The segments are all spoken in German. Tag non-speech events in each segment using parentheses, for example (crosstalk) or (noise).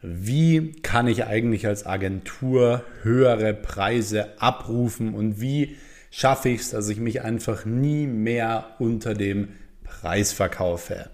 wie kann ich eigentlich als Agentur höhere Preise abrufen und wie schaffe ich es, dass ich mich einfach nie mehr unter dem Preis verkaufe.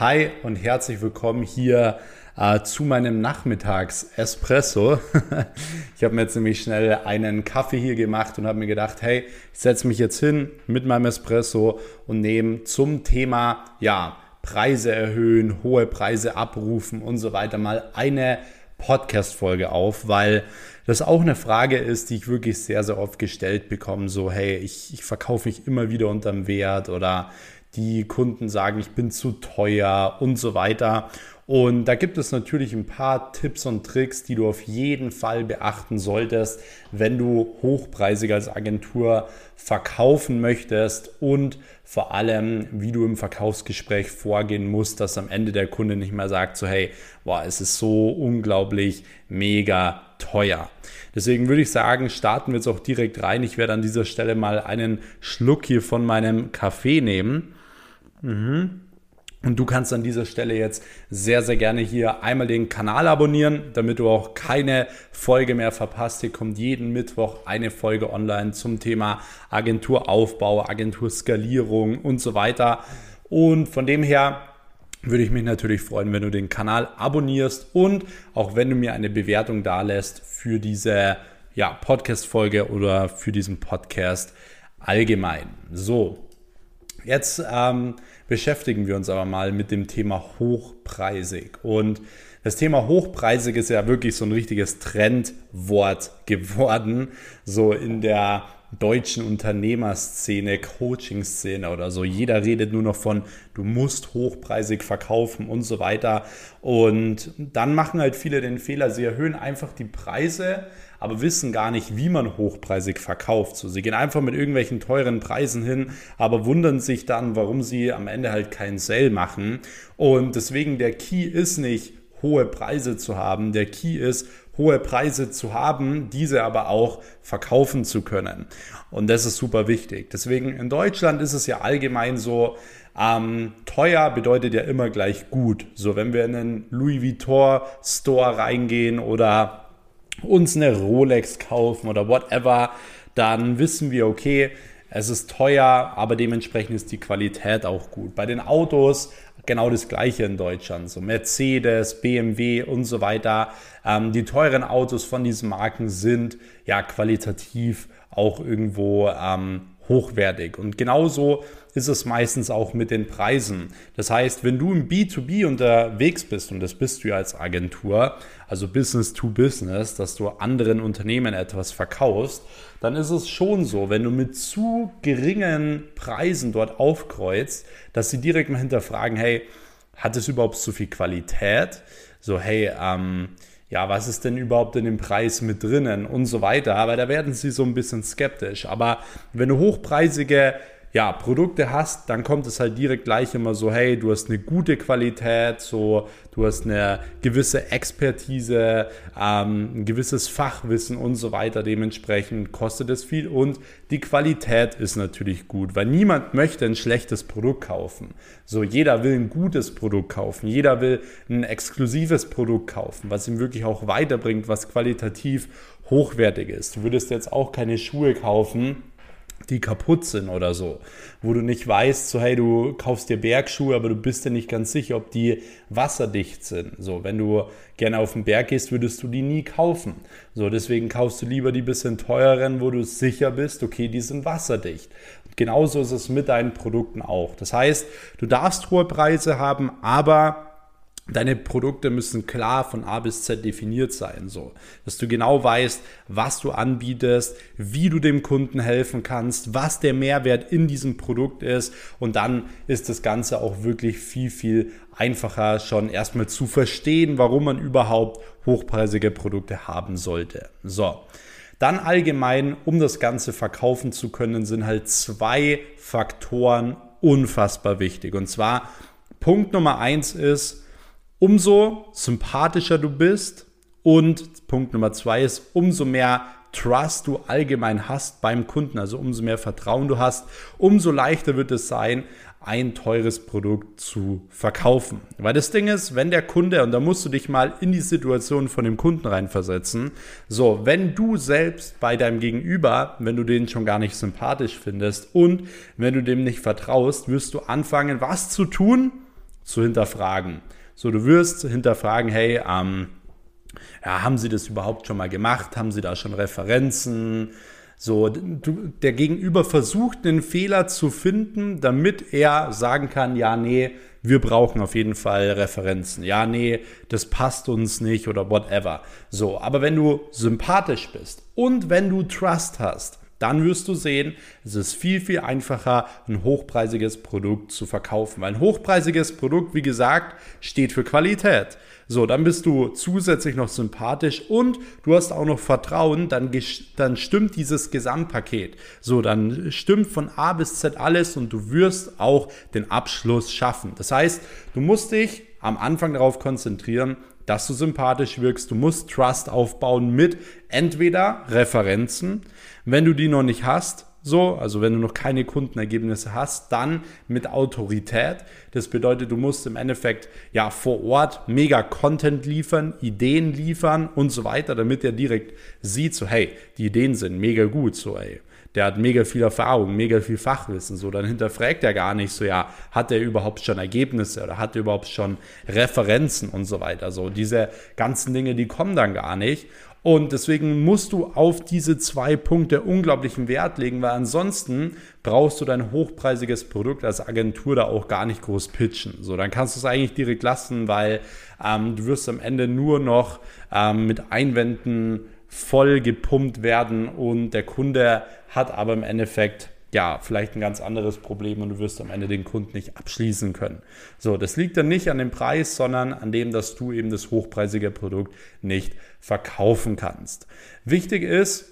Hi und herzlich willkommen hier äh, zu meinem Nachmittags-Espresso. (laughs) ich habe mir jetzt nämlich schnell einen Kaffee hier gemacht und habe mir gedacht, hey, ich setze mich jetzt hin mit meinem Espresso und nehme zum Thema, ja, Preise erhöhen, hohe Preise abrufen und so weiter mal eine Podcast-Folge auf, weil das auch eine Frage ist, die ich wirklich sehr, sehr oft gestellt bekomme. So, hey, ich, ich verkaufe mich immer wieder unterm Wert oder die Kunden sagen, ich bin zu teuer und so weiter. Und da gibt es natürlich ein paar Tipps und Tricks, die du auf jeden Fall beachten solltest, wenn du hochpreisig als Agentur verkaufen möchtest und vor allem, wie du im Verkaufsgespräch vorgehen musst, dass am Ende der Kunde nicht mehr sagt, so hey, boah, es ist so unglaublich mega teuer. Deswegen würde ich sagen, starten wir jetzt auch direkt rein. Ich werde an dieser Stelle mal einen Schluck hier von meinem Kaffee nehmen. Mhm. Und du kannst an dieser Stelle jetzt sehr, sehr gerne hier einmal den Kanal abonnieren, damit du auch keine Folge mehr verpasst. Hier kommt jeden Mittwoch eine Folge online zum Thema Agenturaufbau, Agenturskalierung und so weiter. Und von dem her würde ich mich natürlich freuen, wenn du den Kanal abonnierst und auch wenn du mir eine Bewertung da lässt für diese ja, Podcast-Folge oder für diesen Podcast allgemein. So, jetzt ähm, beschäftigen wir uns aber mal mit dem Thema hochpreisig. Und das Thema hochpreisig ist ja wirklich so ein richtiges Trendwort geworden, so in der deutschen Unternehmerszene, Coaching-Szene oder so. Jeder redet nur noch von, du musst hochpreisig verkaufen und so weiter. Und dann machen halt viele den Fehler, sie erhöhen einfach die Preise, aber wissen gar nicht, wie man hochpreisig verkauft. So, sie gehen einfach mit irgendwelchen teuren Preisen hin, aber wundern sich dann, warum sie am Ende halt keinen Sale machen. Und deswegen der Key ist nicht, hohe Preise zu haben. Der Key ist, hohe Preise zu haben, diese aber auch verkaufen zu können. Und das ist super wichtig. Deswegen in Deutschland ist es ja allgemein so, ähm, teuer bedeutet ja immer gleich gut. So, wenn wir in einen Louis Vuitton Store reingehen oder uns eine Rolex kaufen oder whatever, dann wissen wir, okay, es ist teuer, aber dementsprechend ist die Qualität auch gut. Bei den Autos genau das gleiche in Deutschland. So Mercedes, BMW und so weiter. Ähm, die teuren Autos von diesen Marken sind ja qualitativ auch irgendwo ähm, hochwertig. Und genauso ist es meistens auch mit den Preisen. Das heißt, wenn du im B2B unterwegs bist, und das bist du ja als Agentur, also Business to Business, dass du anderen Unternehmen etwas verkaufst, dann ist es schon so, wenn du mit zu geringen Preisen dort aufkreuzt, dass sie direkt mal hinterfragen, hey, hat es überhaupt so viel Qualität? So, hey, ähm, ja, was ist denn überhaupt in dem Preis mit drinnen und so weiter. Aber da werden sie so ein bisschen skeptisch. Aber wenn du hochpreisige ja, Produkte hast, dann kommt es halt direkt gleich immer so, hey, du hast eine gute Qualität, so, du hast eine gewisse Expertise, ähm, ein gewisses Fachwissen und so weiter. Dementsprechend kostet es viel und die Qualität ist natürlich gut, weil niemand möchte ein schlechtes Produkt kaufen. So, jeder will ein gutes Produkt kaufen, jeder will ein exklusives Produkt kaufen, was ihm wirklich auch weiterbringt, was qualitativ hochwertig ist. Du würdest jetzt auch keine Schuhe kaufen, die kaputt sind oder so, wo du nicht weißt, so hey, du kaufst dir Bergschuhe, aber du bist dir nicht ganz sicher, ob die wasserdicht sind. So, wenn du gerne auf den Berg gehst, würdest du die nie kaufen. So, deswegen kaufst du lieber die bisschen teureren, wo du sicher bist, okay, die sind wasserdicht. Genauso ist es mit deinen Produkten auch. Das heißt, du darfst hohe Preise haben, aber Deine Produkte müssen klar von A bis Z definiert sein, so dass du genau weißt, was du anbietest, wie du dem Kunden helfen kannst, was der Mehrwert in diesem Produkt ist und dann ist das Ganze auch wirklich viel, viel einfacher schon erstmal zu verstehen, warum man überhaupt hochpreisige Produkte haben sollte. So. Dann allgemein, um das Ganze verkaufen zu können, sind halt zwei Faktoren unfassbar wichtig. Und zwar Punkt Nummer eins ist, umso sympathischer du bist und Punkt Nummer zwei ist, umso mehr Trust du allgemein hast beim Kunden, also umso mehr Vertrauen du hast, umso leichter wird es sein, ein teures Produkt zu verkaufen. Weil das Ding ist, wenn der Kunde, und da musst du dich mal in die Situation von dem Kunden reinversetzen, so, wenn du selbst bei deinem Gegenüber, wenn du den schon gar nicht sympathisch findest und wenn du dem nicht vertraust, wirst du anfangen, was zu tun? Zu hinterfragen. So, du wirst hinterfragen, hey, ähm, ja, haben Sie das überhaupt schon mal gemacht? Haben Sie da schon Referenzen? So, du, der Gegenüber versucht einen Fehler zu finden, damit er sagen kann, ja, nee, wir brauchen auf jeden Fall Referenzen. Ja, nee, das passt uns nicht oder whatever. So, aber wenn du sympathisch bist und wenn du Trust hast, dann wirst du sehen, es ist viel, viel einfacher, ein hochpreisiges Produkt zu verkaufen. Weil ein hochpreisiges Produkt, wie gesagt, steht für Qualität. So, dann bist du zusätzlich noch sympathisch und du hast auch noch Vertrauen, dann, dann stimmt dieses Gesamtpaket. So, dann stimmt von A bis Z alles und du wirst auch den Abschluss schaffen. Das heißt, du musst dich am Anfang darauf konzentrieren, dass du sympathisch wirkst. Du musst Trust aufbauen mit entweder Referenzen, wenn du die noch nicht hast, so, also wenn du noch keine Kundenergebnisse hast, dann mit Autorität. Das bedeutet, du musst im Endeffekt ja vor Ort mega Content liefern, Ideen liefern und so weiter, damit er direkt sieht, so hey, die Ideen sind mega gut, so ey. Der hat mega viel Erfahrung, mega viel Fachwissen. So, dann hinterfragt er gar nicht so, ja, hat er überhaupt schon Ergebnisse oder hat er überhaupt schon Referenzen und so weiter. So, diese ganzen Dinge, die kommen dann gar nicht. Und deswegen musst du auf diese zwei Punkte unglaublichen Wert legen, weil ansonsten brauchst du dein hochpreisiges Produkt als Agentur da auch gar nicht groß pitchen. So, dann kannst du es eigentlich direkt lassen, weil ähm, du wirst am Ende nur noch ähm, mit Einwänden voll gepumpt werden und der Kunde hat aber im Endeffekt ja, vielleicht ein ganz anderes Problem und du wirst am Ende den Kunden nicht abschließen können. So, das liegt dann nicht an dem Preis, sondern an dem, dass du eben das hochpreisige Produkt nicht verkaufen kannst. Wichtig ist,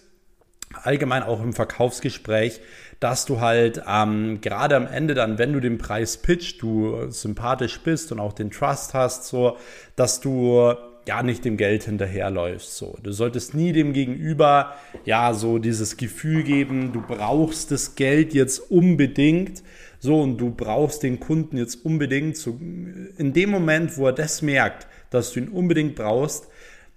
allgemein auch im Verkaufsgespräch, dass du halt ähm, gerade am Ende dann, wenn du den Preis pitcht, du sympathisch bist und auch den Trust hast, so, dass du ja nicht dem Geld hinterherläufst. So, du solltest nie dem Gegenüber ja so dieses Gefühl geben, du brauchst das Geld jetzt unbedingt. So und du brauchst den Kunden jetzt unbedingt. So, in dem Moment, wo er das merkt, dass du ihn unbedingt brauchst,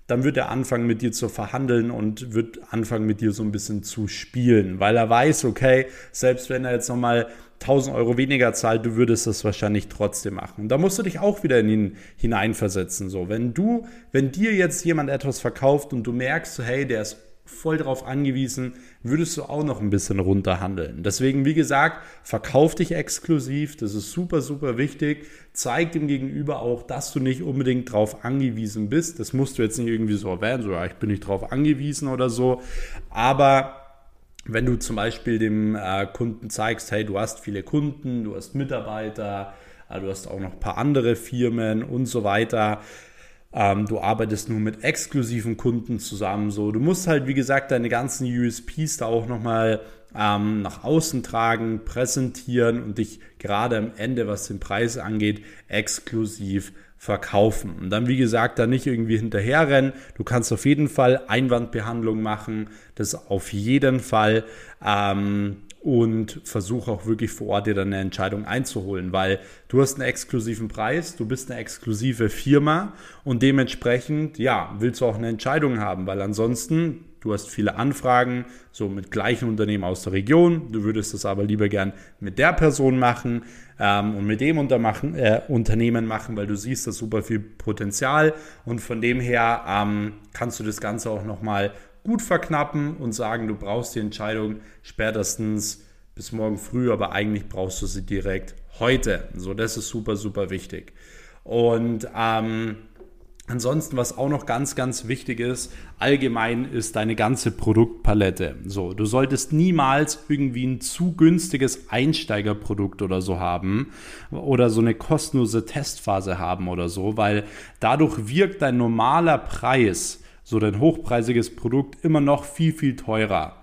dann wird er anfangen mit dir zu verhandeln und wird anfangen mit dir so ein bisschen zu spielen, weil er weiß, okay, selbst wenn er jetzt nochmal 1000 Euro weniger zahlt, du würdest das wahrscheinlich trotzdem machen. Und da musst du dich auch wieder in ihn hineinversetzen. So, wenn du, wenn dir jetzt jemand etwas verkauft und du merkst, hey, der ist voll darauf angewiesen, würdest du auch noch ein bisschen runterhandeln. Deswegen, wie gesagt, verkauf dich exklusiv, das ist super, super wichtig. Zeig dem Gegenüber auch, dass du nicht unbedingt darauf angewiesen bist. Das musst du jetzt nicht irgendwie so erwähnen, so, ja, ich bin nicht darauf angewiesen oder so. Aber wenn du zum Beispiel dem äh, Kunden zeigst, hey, du hast viele Kunden, du hast Mitarbeiter, äh, du hast auch noch ein paar andere Firmen und so weiter. Ähm, du arbeitest nur mit exklusiven Kunden zusammen. So, du musst halt, wie gesagt, deine ganzen USPs da auch nochmal ähm, nach außen tragen, präsentieren und dich gerade am Ende, was den Preis angeht, exklusiv verkaufen. Und dann, wie gesagt, da nicht irgendwie hinterherrennen. Du kannst auf jeden Fall Einwandbehandlung machen, das auf jeden Fall. Ähm, und versuche auch wirklich vor Ort dir dann eine Entscheidung einzuholen, weil du hast einen exklusiven Preis, du bist eine exklusive Firma und dementsprechend, ja, willst du auch eine Entscheidung haben, weil ansonsten du hast viele Anfragen, so mit gleichen Unternehmen aus der Region, du würdest das aber lieber gern mit der Person machen ähm, und mit dem Untermachen, äh, Unternehmen machen, weil du siehst da super viel Potenzial und von dem her ähm, kannst du das Ganze auch nochmal gut verknappen und sagen, du brauchst die Entscheidung spätestens bis morgen früh, aber eigentlich brauchst du sie direkt heute. So, das ist super, super wichtig. Und ähm, Ansonsten, was auch noch ganz, ganz wichtig ist, allgemein ist deine ganze Produktpalette. So, du solltest niemals irgendwie ein zu günstiges Einsteigerprodukt oder so haben oder so eine kostenlose Testphase haben oder so, weil dadurch wirkt dein normaler Preis, so dein hochpreisiges Produkt, immer noch viel, viel teurer.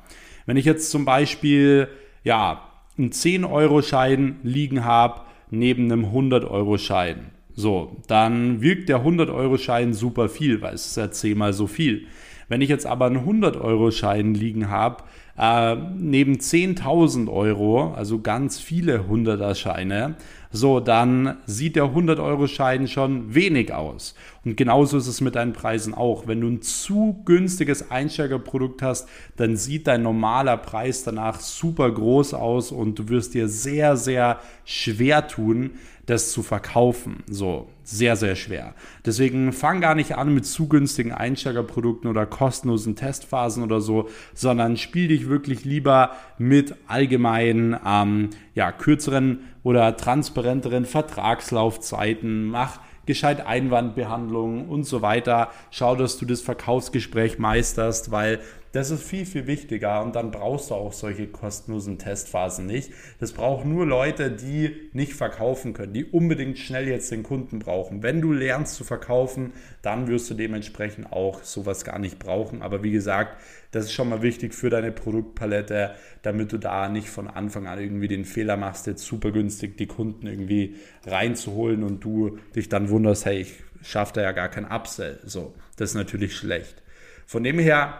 Wenn ich jetzt zum Beispiel, ja, einen 10-Euro-Schein liegen habe neben einem 100-Euro-Schein so, dann wirkt der 100-Euro-Schein super viel, weil es ist ja zehnmal so viel. Wenn ich jetzt aber einen 100-Euro-Schein liegen habe, äh, neben 10.000 Euro, also ganz viele 100er-Scheine, so, dann sieht der 100-Euro-Schein schon wenig aus. Und genauso ist es mit deinen Preisen auch. Wenn du ein zu günstiges Einsteigerprodukt hast, dann sieht dein normaler Preis danach super groß aus und du wirst dir sehr, sehr schwer tun, das zu verkaufen. So, sehr, sehr schwer. Deswegen fang gar nicht an mit zu günstigen Einsteigerprodukten oder kostenlosen Testphasen oder so, sondern spiel dich wirklich lieber mit allgemeinen, ähm, ja, kürzeren oder transparenteren Vertragslaufzeiten. Mach gescheit Einwandbehandlung und so weiter. Schau, dass du das Verkaufsgespräch meisterst, weil das ist viel, viel wichtiger und dann brauchst du auch solche kostenlosen Testphasen nicht. Das brauchen nur Leute, die nicht verkaufen können, die unbedingt schnell jetzt den Kunden brauchen. Wenn du lernst zu verkaufen, dann wirst du dementsprechend auch sowas gar nicht brauchen. Aber wie gesagt, das ist schon mal wichtig für deine Produktpalette, damit du da nicht von Anfang an irgendwie den Fehler machst, jetzt super günstig die Kunden irgendwie reinzuholen und du dich dann wunderst, hey, ich schaffe da ja gar kein Upsell. So, das ist natürlich schlecht. Von dem her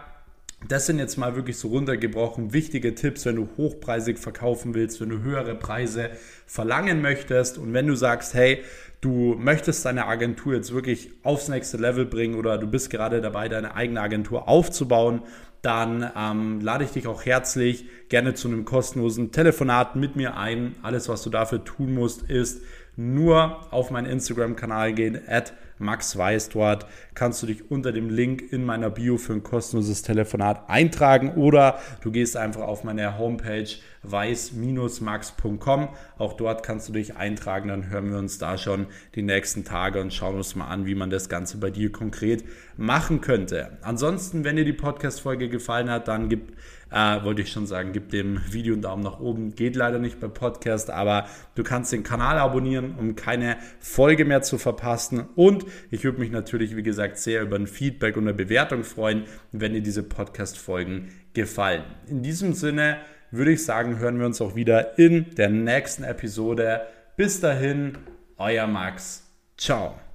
das sind jetzt mal wirklich so runtergebrochen wichtige Tipps, wenn du hochpreisig verkaufen willst, wenn du höhere Preise verlangen möchtest und wenn du sagst, hey, du möchtest deine Agentur jetzt wirklich aufs nächste Level bringen oder du bist gerade dabei, deine eigene Agentur aufzubauen, dann ähm, lade ich dich auch herzlich gerne zu einem kostenlosen Telefonat mit mir ein. Alles, was du dafür tun musst, ist nur auf meinen Instagram-Kanal gehen, at Max Weiß. Dort kannst du dich unter dem Link in meiner Bio für ein kostenloses Telefonat eintragen oder du gehst einfach auf meine Homepage weiß-max.com. Auch dort kannst du dich eintragen, dann hören wir uns da schon die nächsten Tage und schauen uns mal an, wie man das Ganze bei dir konkret machen könnte. Ansonsten, wenn dir die Podcast-Folge gefallen hat, dann gib äh, wollte ich schon sagen, gib dem Video einen Daumen nach oben. Geht leider nicht bei Podcast, aber du kannst den Kanal abonnieren, um keine Folge mehr zu verpassen. Und ich würde mich natürlich, wie gesagt, sehr über ein Feedback und eine Bewertung freuen, wenn dir diese Podcast-Folgen gefallen. In diesem Sinne würde ich sagen, hören wir uns auch wieder in der nächsten Episode. Bis dahin, euer Max. Ciao.